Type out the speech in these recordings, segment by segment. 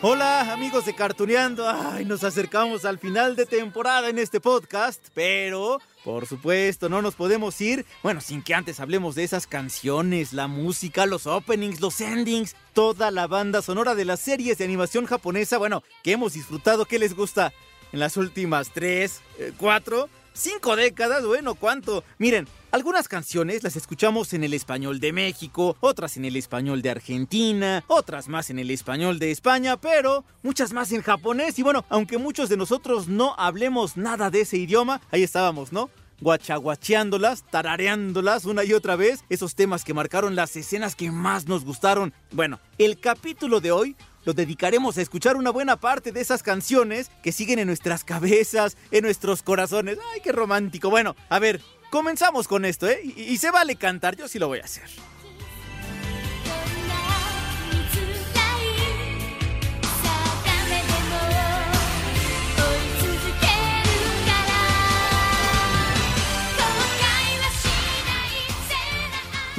Hola amigos de Cartuneando, ay, nos acercamos al final de temporada en este podcast, pero por supuesto no nos podemos ir, bueno, sin que antes hablemos de esas canciones, la música, los openings, los endings, toda la banda sonora de las series de animación japonesa, bueno, que hemos disfrutado, ¿qué les gusta? En las últimas tres, eh, cuatro, cinco décadas, bueno, ¿cuánto? Miren, algunas canciones las escuchamos en el español de México, otras en el español de Argentina, otras más en el español de España, pero muchas más en japonés. Y bueno, aunque muchos de nosotros no hablemos nada de ese idioma, ahí estábamos, ¿no? guachaguacheándolas, tarareándolas una y otra vez, esos temas que marcaron las escenas que más nos gustaron. Bueno, el capítulo de hoy lo dedicaremos a escuchar una buena parte de esas canciones que siguen en nuestras cabezas, en nuestros corazones. ¡Ay, qué romántico! Bueno, a ver, comenzamos con esto, ¿eh? Y, y se vale cantar, yo sí lo voy a hacer.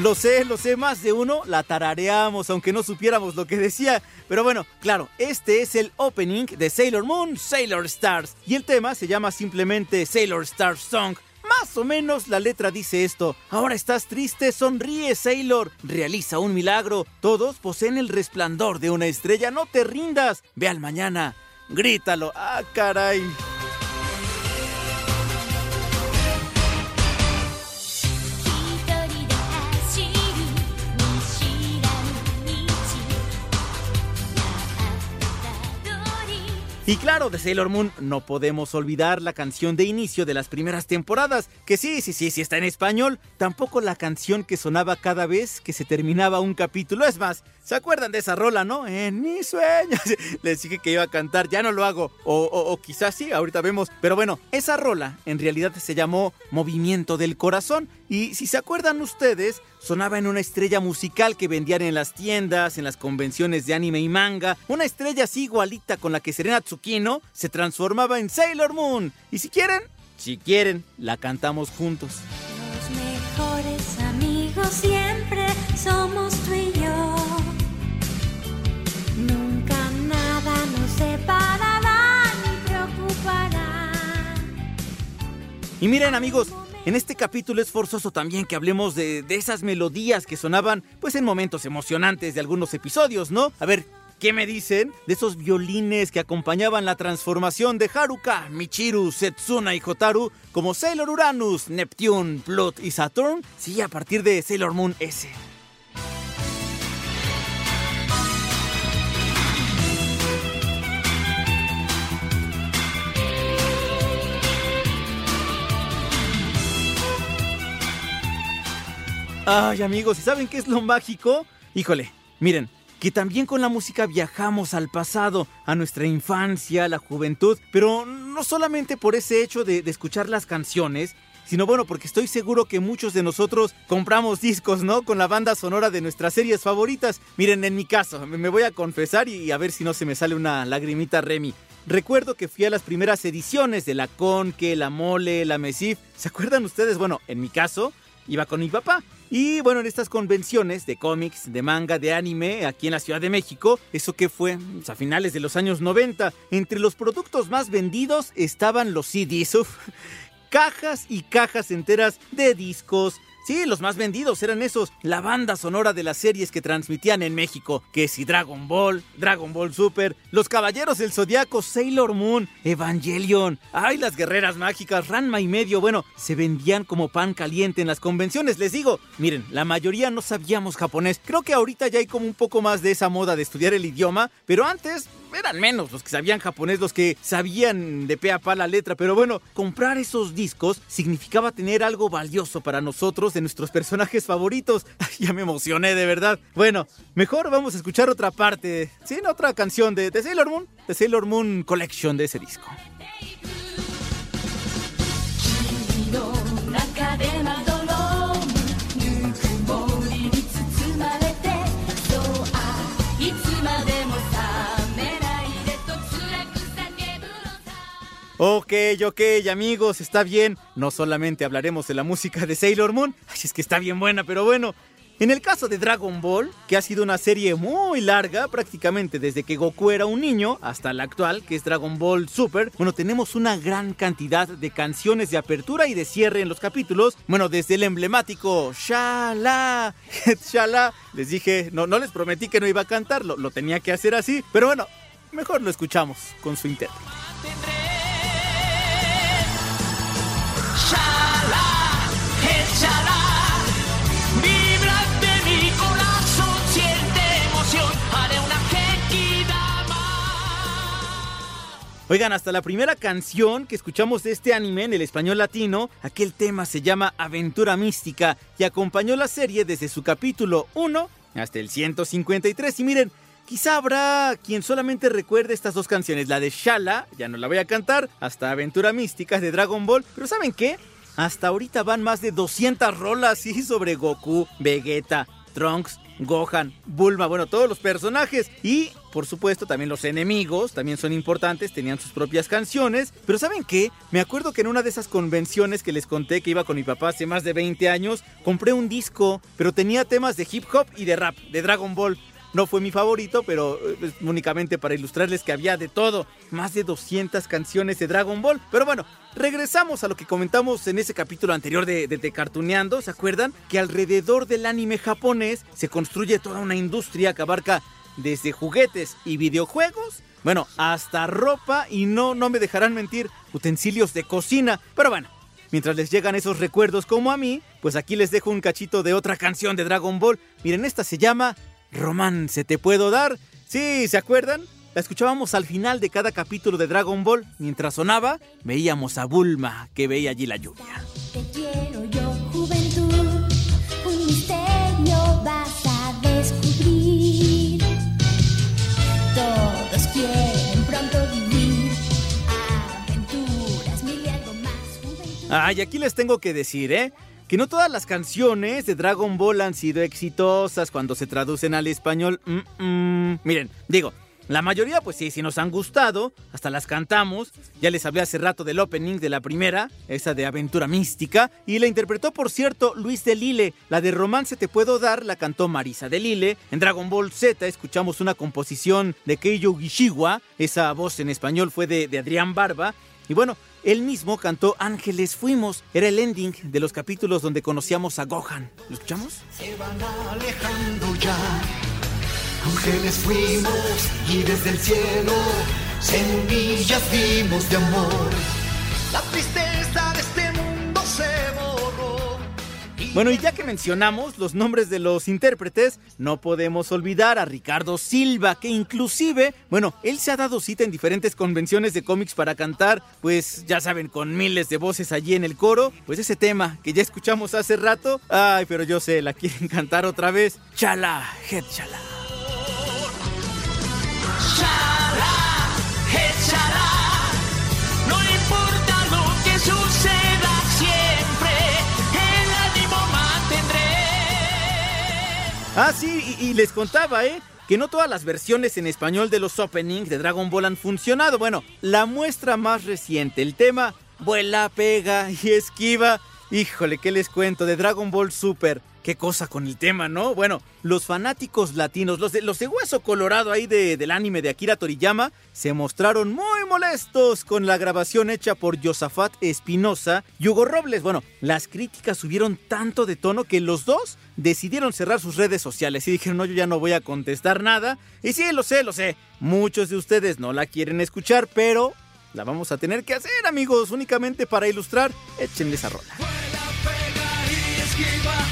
Lo sé, lo sé, más de uno la tarareamos, aunque no supiéramos lo que decía. Pero bueno, claro, este es el opening de Sailor Moon, Sailor Stars. Y el tema se llama simplemente Sailor Stars Song. Más o menos la letra dice esto. Ahora estás triste, sonríe, Sailor. Realiza un milagro. Todos poseen el resplandor de una estrella. No te rindas. Ve al mañana. Grítalo. Ah, caray. Y claro, de Sailor Moon no podemos olvidar la canción de inicio de las primeras temporadas, que sí, sí, sí, sí está en español, tampoco la canción que sonaba cada vez que se terminaba un capítulo. Es más, ¿se acuerdan de esa rola, no? En mis sueños. Les dije que iba a cantar, ya no lo hago. O, o, o quizás sí, ahorita vemos. Pero bueno, esa rola en realidad se llamó Movimiento del Corazón. Y si se acuerdan ustedes, sonaba en una estrella musical que vendían en las tiendas, en las convenciones de anime y manga. Una estrella así igualita con la que Serena Tsukino se transformaba en Sailor Moon. Y si quieren, si quieren, la cantamos juntos. Los mejores amigos siempre somos tú y yo. Nunca nada nos separará ni preocupará. Y miren amigos, en este capítulo es forzoso también que hablemos de, esas melodías que sonaban pues en momentos emocionantes de algunos episodios, ¿no? A ver, ¿qué me dicen de esos violines que acompañaban la transformación de Haruka, Michiru, Setsuna y Hotaru como Sailor Uranus, Neptune, Pluto y Saturn? Sí, a partir de Sailor Moon S. Ay amigos, ¿y saben qué es lo mágico? Híjole, miren, que también con la música viajamos al pasado, a nuestra infancia, a la juventud, pero no solamente por ese hecho de, escuchar las canciones, sino bueno, porque estoy seguro que muchos de nosotros compramos discos, ¿no? Con la banda sonora de nuestras series favoritas. Miren, en mi caso, me voy a confesar y a ver si no se me sale una lagrimita Remy. Recuerdo que fui a las primeras ediciones de la Conque, la Mole, la Mesif. ¿Se acuerdan ustedes? Bueno, en mi caso, iba con mi papá. Y bueno, en estas convenciones de cómics, de manga, de anime, aquí en la Ciudad de México, eso que fue a finales de los años 90, entre los productos más vendidos estaban los CDs, cajas y cajas enteras de discos, Sí, los más vendidos eran esos, la banda sonora de las series que transmitían en México, que si Dragon Ball, Dragon Ball Super, Los Caballeros del Zodiaco, Sailor Moon, Evangelion, ay, las guerreras mágicas, Ranma y medio, bueno, se vendían como pan caliente en las convenciones, les digo. Miren, la mayoría no sabíamos japonés. Creo que ahorita ya hay como un poco más de esa moda de estudiar el idioma, pero antes eran menos los que sabían japonés, los que sabían de pe a pa la letra, pero bueno, comprar esos discos significaba tener algo valioso para nosotros nuestros personajes favoritos. ya me emocioné de verdad. Bueno, mejor vamos a escuchar otra parte, sí, otra canción de, de Sailor Moon, de Sailor Moon Collection de ese disco. Ok, ok, amigos, está bien. No solamente hablaremos de la música de Sailor Moon, ay, es que está bien buena, pero bueno. En el caso de Dragon Ball, que ha sido una serie muy larga, prácticamente desde que Goku era un niño hasta la actual, que es Dragon Ball Super, bueno, tenemos una gran cantidad de canciones de apertura y de cierre en los capítulos. Bueno, desde el emblemático Shala, Shala, les dije, no, no les prometí que no iba a cantarlo, lo tenía que hacer así, pero bueno, mejor lo escuchamos con su intérprete. Oigan, hasta la primera canción que escuchamos de este anime en el español latino, aquel tema se llama Aventura Mística y acompañó la serie desde su capítulo 1 hasta el 153. Y miren, quizá habrá quien solamente recuerde estas dos canciones, la de Shala, ya no la voy a cantar, hasta Aventura Mística de Dragon Ball, pero ¿saben qué? Hasta ahorita van más de 200 rolas, sobre Goku, Vegeta, Trunks, Gohan, Bulma, bueno, todos los personajes. Y, por supuesto, también los enemigos, también son importantes, tenían sus propias canciones. Pero ¿saben qué? Me acuerdo que en una de esas convenciones que les conté que iba con mi papá hace más de 20 años, compré un disco, pero tenía temas de hip hop y de rap, de Dragon Ball. No fue mi favorito, pero eh, únicamente para ilustrarles que había de todo. Más de 200 canciones de Dragon Ball. Pero bueno, regresamos a lo que comentamos en ese capítulo anterior de, de, de Cartuneando. ¿Se acuerdan? Que alrededor del anime japonés se construye toda una industria que abarca desde juguetes y videojuegos. Bueno, hasta ropa y no, no me dejarán mentir, utensilios de cocina. Pero bueno, Mientras les llegan esos recuerdos como a mí, pues aquí les dejo un cachito de otra canción de Dragon Ball. Miren, esta se llama Romance te puedo dar. Sí, ¿se acuerdan? La escuchábamos al final de cada capítulo de Dragon Ball. Mientras sonaba, veíamos a Bulma que veía allí la lluvia. Te quiero yo, juventud, un misterio vas a descubrir. Todos quieren pronto vivir aventuras, mil y algo más, juventud. Ay, aquí les tengo que decir, ¿eh? Que no todas las canciones de Dragon Ball han sido exitosas cuando se traducen al español. Miren, digo, la mayoría, pues sí, sí nos han gustado, hasta las cantamos. Ya les hablé hace rato del opening de la primera, esa de Aventura Mística, y la interpretó, por cierto, Luis de Lille. La de Romance Te Puedo Dar la cantó Marisa de Lille. En Dragon Ball Z escuchamos una composición de Keijo Gishiwa, esa voz en español fue de Adrián Barba. Y bueno, él mismo cantó Ángeles Fuimos, era el ending de los capítulos donde conocíamos a Gohan. ¿Lo escuchamos? se van alejando ya. Ángeles fuimos y desde el cielo semillas vimos de amor. La tristeza Bueno, y ya que mencionamos los nombres de los intérpretes, no podemos olvidar a Ricardo Silva, que inclusive, bueno, él se ha dado cita en diferentes convenciones de cómics para cantar, pues ya saben, con miles de voces allí en el coro, pues ese tema que ya escuchamos hace rato, ay, pero yo sé, la quieren cantar otra vez, chala, head chala. Ah, sí, y, les contaba, ¿eh? Que no todas las versiones en español de los openings de Dragon Ball han funcionado. Bueno, la muestra más reciente, el tema vuela, pega y esquiva. Híjole, ¿qué les cuento? De Dragon Ball Super. Qué cosa con el tema, ¿no? Bueno, los fanáticos latinos, los de, los de hueso colorado ahí de- del anime de Akira Toriyama, se mostraron muy molestos con la grabación hecha por Josafat Espinosa y Hugo Robles. Bueno, las críticas subieron tanto de tono que los dos decidieron cerrar sus redes sociales y dijeron, no, yo ya no voy a contestar nada. Y sí, lo sé, lo sé. Muchos de ustedes no la quieren escuchar, pero la vamos a tener que hacer, amigos, únicamente para ilustrar. Échenle esa rola. pega y esquiva.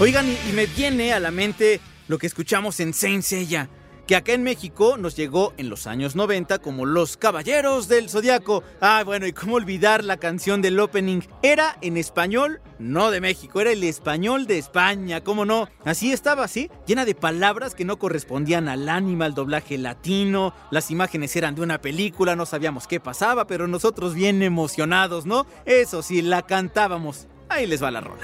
Oigan, y, me viene a la mente lo que escuchamos en Saint que acá en México nos llegó en los años 90 como Los Caballeros del Zodiaco. Ah, bueno, y cómo olvidar la canción del opening. Era en español, no de México, era el español de España, ¿cómo no? Así estaba, ¿sí? Llena de palabras que no correspondían al ánima, al doblaje latino. Las imágenes eran de una película, no sabíamos qué pasaba, pero nosotros bien emocionados, ¿no? Eso sí, la cantábamos. Ahí les va la rola.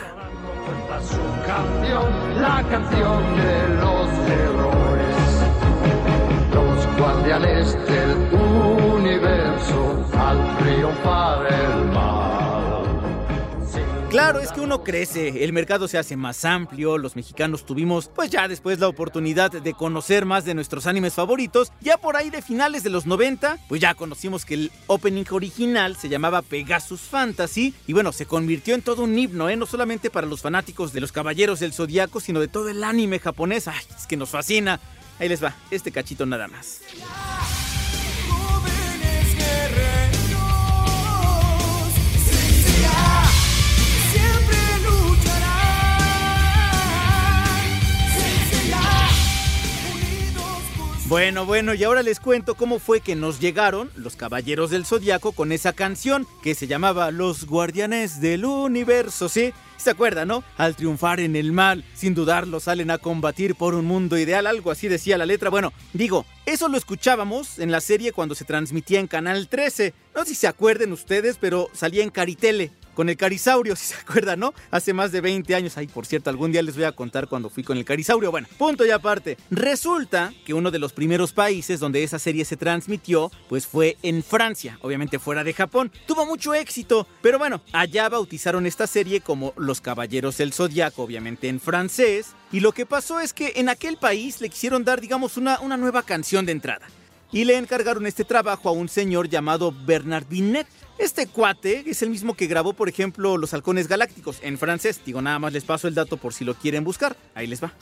La canción de los errores, los guardianes del universo Claro, es que uno crece, el mercado se hace más amplio, los mexicanos tuvimos pues ya después la oportunidad de conocer más de nuestros animes favoritos, ya por ahí de finales de los 90, pues ya conocimos que el opening original se llamaba Pegasus Fantasy y bueno, se convirtió en todo un himno, ¿eh? no solamente para los fanáticos de los Caballeros del Zodiaco, sino de todo el anime japonés, ay, es que nos fascina. Ahí les va, este cachito nada más. jóvenes guerreros. Bueno, bueno, y ahora les cuento cómo fue que nos llegaron los Caballeros del Zodiaco con esa canción que se llamaba Los Guardianes del Universo, ¿sí? ¿Se acuerdan, no? Al triunfar en el mal, sin dudarlo salen a combatir por un mundo ideal, algo así decía la letra. Bueno, digo, eso lo escuchábamos en la serie cuando se transmitía en Canal 13. No sé si se acuerden ustedes, pero salía en Caritele. Con el Carisaurio, si se acuerdan, ¿no? Hace más de 20 años. Ay, por cierto, algún día les voy a contar cuando fui con el Carisaurio. Bueno, punto y aparte. Resulta que uno de los primeros países donde esa serie se transmitió, pues fue en Francia, obviamente fuera de Japón. Tuvo mucho éxito, pero bueno, allá bautizaron esta serie como Los Caballeros del Zodiaco, obviamente en francés. Y lo que pasó es que en aquel país le quisieron dar, digamos, una, una nueva canción de entrada y le encargaron este trabajo a un señor llamado Bernard Binet. Este cuate es el mismo que grabó, por ejemplo, Los Halcones Galácticos en francés. Digo, nada más les paso el dato por si lo quieren buscar. Ahí les va.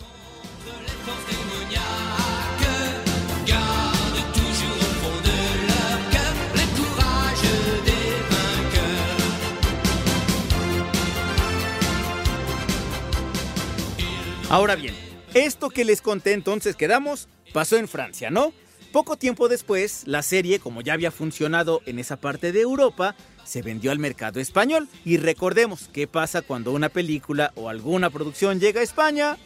Ahora bien, esto que les conté entonces quedamos pasó en Francia, ¿no? Poco tiempo después, la serie, como ya había funcionado en esa parte de Europa, se vendió al mercado español. Y recordemos qué pasa cuando una película o alguna producción llega a España.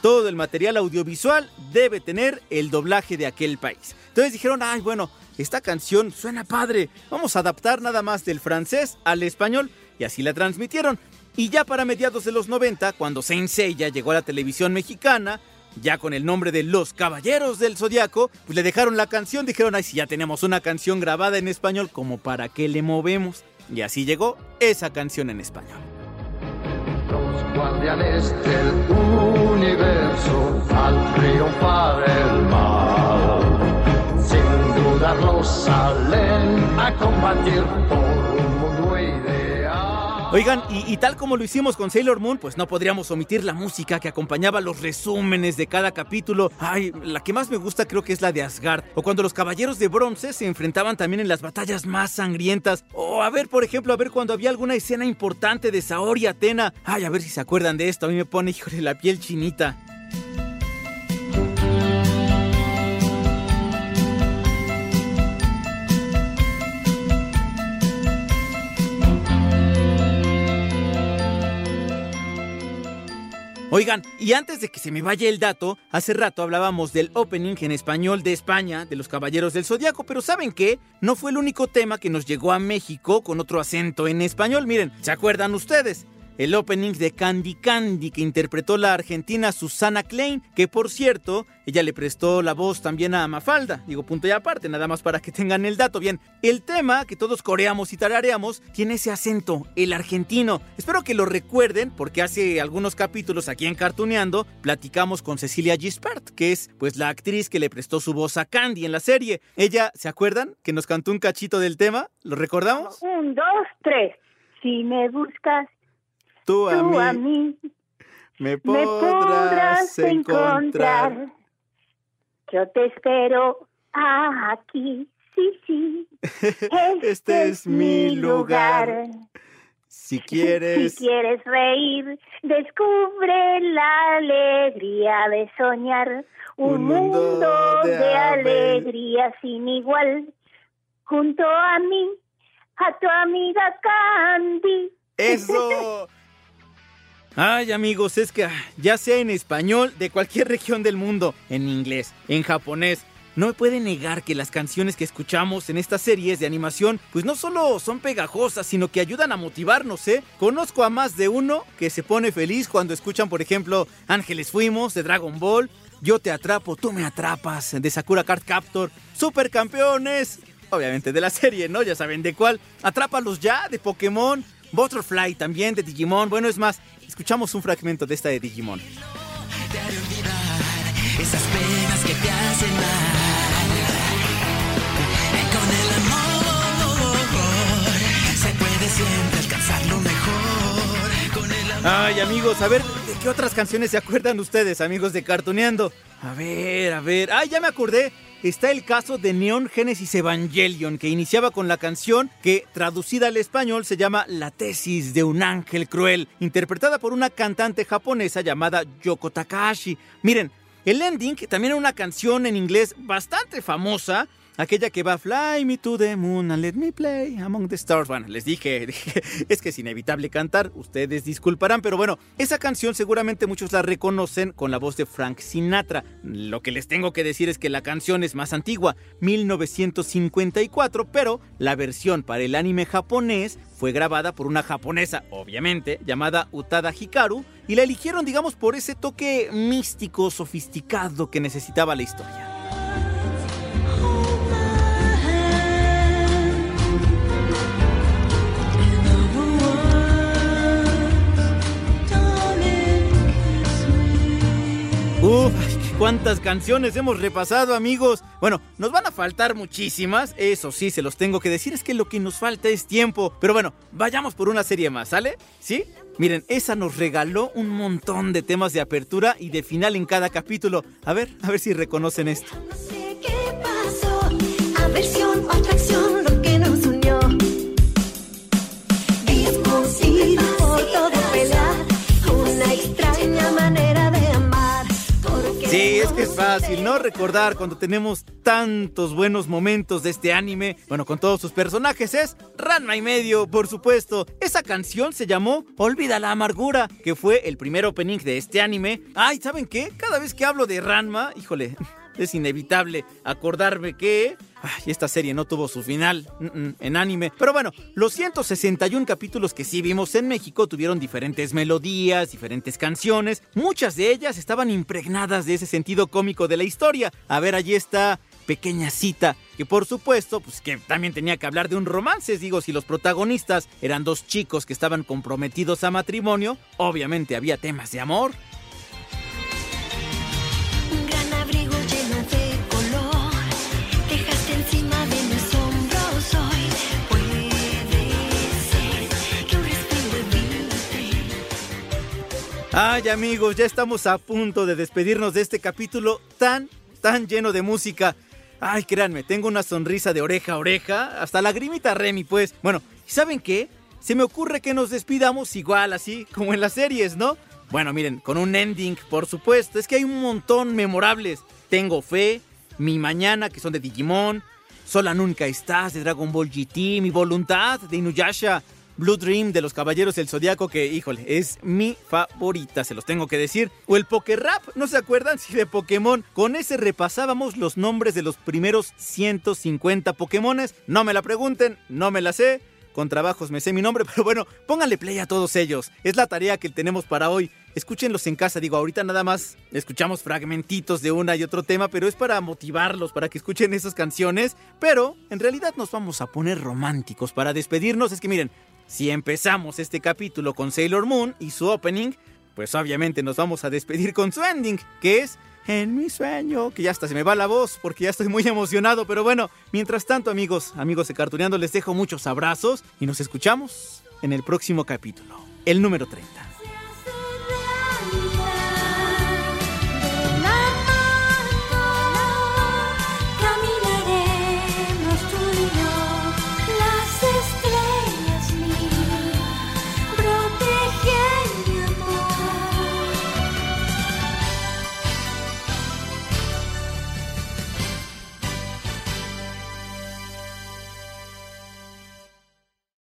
Todo el material audiovisual debe tener el doblaje de aquel país. Entonces dijeron, ay, bueno, esta canción suena padre. Vamos a adaptar nada más del francés al español. Y así la transmitieron. Y ya para mediados de los 90, cuando Saint Seiya llegó a la televisión mexicana, ya con el nombre de Los Caballeros del Zodiaco, pues le dejaron la canción, dijeron, ay, si ya tenemos una canción grabada en español, como para qué le movemos. Y así llegó esa canción en español. Los guardianes del universo al triunfar el mal, sin salen a combatir por. Oigan, y, tal como lo hicimos con Sailor Moon, pues no podríamos omitir la música que acompañaba los resúmenes de cada capítulo. Ay, la que más me gusta creo que es la de Asgard. O cuando los caballeros de bronce se enfrentaban también en las batallas más sangrientas. O a ver, por ejemplo, a ver cuando había alguna escena importante de Saori y Atena. Ay, a ver si se acuerdan de esto. A mí me pone, híjole, la piel chinita. Oigan, y antes de que se me vaya el dato, hace rato hablábamos del opening en español de España, de los Caballeros del Zodiaco, pero ¿saben qué? No fue el único tema que nos llegó a México con otro acento en español. Miren, ¿se acuerdan ustedes? El opening de Candy Candy que interpretó la argentina Susana Klein, que por cierto, ella le prestó la voz también a Mafalda. Digo, punto y aparte, nada más para que tengan el dato. Bien, el tema que todos coreamos y tarareamos tiene ese acento, el argentino. Espero que lo recuerden porque hace algunos capítulos aquí en Cartuneando platicamos con Cecilia Gispert, que es pues la actriz que le prestó su voz a Candy en la serie. Ella, ¿se acuerdan? Que nos cantó un cachito del tema. ¿Lo recordamos? Un, dos, tres. Si me buscas Tú a tú mí, a mí, me me podrás encontrar. Yo te espero aquí, sí, sí. Este es mi lugar. Si quieres, Si quieres reír, descubre la alegría de soñar. Un, Un mundo mundo, de de, ale- alegría sin igual. Junto a mí, a tu amiga Candy. eso. Ay, amigos, es que ah, ya sea en español de cualquier región del mundo, en inglés, en japonés, no me puede negar que las canciones que escuchamos en estas series de animación, pues no solo son pegajosas, sino que ayudan a motivarnos, ¿eh? Conozco a más de uno que se pone feliz cuando escuchan, por ejemplo, Ángeles Fuimos de Dragon Ball, Yo te atrapo, tú me atrapas de Sakura Card Captor, Supercampeones, obviamente de la serie, ¿no? Ya saben de cuál. Atrápalos ya de Pokémon, Butterfly también de Digimon. Bueno, es más, escuchamos un fragmento de esta de Digimon. Te haré olvidar esas penas que te hacen mal. Con el amor se puede siempre alcanzar lo mejor. Con el amor. Ay, amigos, a ver, ¿de qué otras canciones se acuerdan ustedes, amigos de Cartoneando? A ver, a ver. Ay, ya me acordé. Está el caso de Neon Genesis Evangelion, que iniciaba con la canción que, traducida al español, se llama La tesis de un ángel cruel, interpretada por una cantante japonesa llamada Yoko Takahashi. Miren, el ending también era una canción en inglés bastante famosa, aquella que va Fly me to the moon and let me play among the stars. Bueno, les dije, dije, es que es inevitable cantar, ustedes disculparán, pero bueno, esa canción seguramente muchos la reconocen con la voz de Frank Sinatra. Lo que les tengo que decir es que la canción es más antigua, 1954, pero la versión para el anime japonés fue grabada por una japonesa, obviamente, llamada Utada Hikaru, y la eligieron, digamos, por ese toque místico, sofisticado que necesitaba la historia. Cuántas canciones hemos repasado, amigos. Bueno, nos van a faltar muchísimas, eso sí, se los tengo que decir, es que lo que nos falta es tiempo. Pero bueno, vayamos por una serie más, ¿sale? ¿Sí? Miren, esa nos regaló un montón de temas de apertura y de final en cada capítulo. A ver, a ver si reconocen esto. No sé qué pasó, aversión o atracción Sí, es que es fácil, ¿no? Recordar cuando tenemos tantos buenos momentos de este anime, bueno, con todos sus personajes, es Ranma y medio, por supuesto. Esa canción se llamó Olvida la amargura, que fue el primer opening de este anime. Ay, ¿saben qué? Cada vez que hablo de Ranma, híjole, es inevitable acordarme que... Esta serie no tuvo su final en anime. Pero bueno, los 161 capítulos que sí vimos en México tuvieron diferentes melodías, diferentes canciones. Muchas de ellas estaban impregnadas de ese sentido cómico de la historia. A ver, allí está pequeña cita, que por supuesto, pues que también tenía que hablar de un romance, digo, si los protagonistas eran dos chicos que estaban comprometidos a matrimonio, obviamente había temas de amor. Ay amigos, ya estamos a punto de despedirnos de este capítulo tan, tan lleno de música. Ay, créanme, tengo una sonrisa de oreja a oreja, hasta lagrimita Remy, pues. Bueno, ¿y saben qué? Se me ocurre que nos despidamos igual, así como en las series, ¿no? Bueno, miren, con un ending, por supuesto. Es que hay un montón memorables. Tengo fe, Mi Mañana, que son de Digimon, Sola Nunca Estás, de Dragon Ball GT, Mi Voluntad, de Inuyasha, Blue Dream, de los Caballeros del Zodiaco, que, híjole, es mi favorita, se los tengo que decir. O el Pokerap, ¿no se acuerdan? Sí, de Pokémon. Con ese repasábamos los nombres de los primeros 150 Pokémones. No me la pregunten, no me la sé. con trabajos me sé mi nombre, pero bueno, pónganle play a todos ellos. Es la tarea que tenemos para hoy. Escúchenlos en casa, digo, ahorita nada más escuchamos fragmentitos de una y otro tema, pero es para motivarlos, para que escuchen esas canciones. Pero en realidad nos vamos a poner románticos para despedirnos. Es que miren, si empezamos este capítulo con Sailor Moon y su opening, pues obviamente nos vamos a despedir con su ending, que es en mi sueño, que ya hasta se me va la voz porque ya estoy muy emocionado, pero bueno, mientras tanto amigos, amigos de Cartuneando, les dejo muchos abrazos y nos escuchamos en el próximo capítulo, el número 30.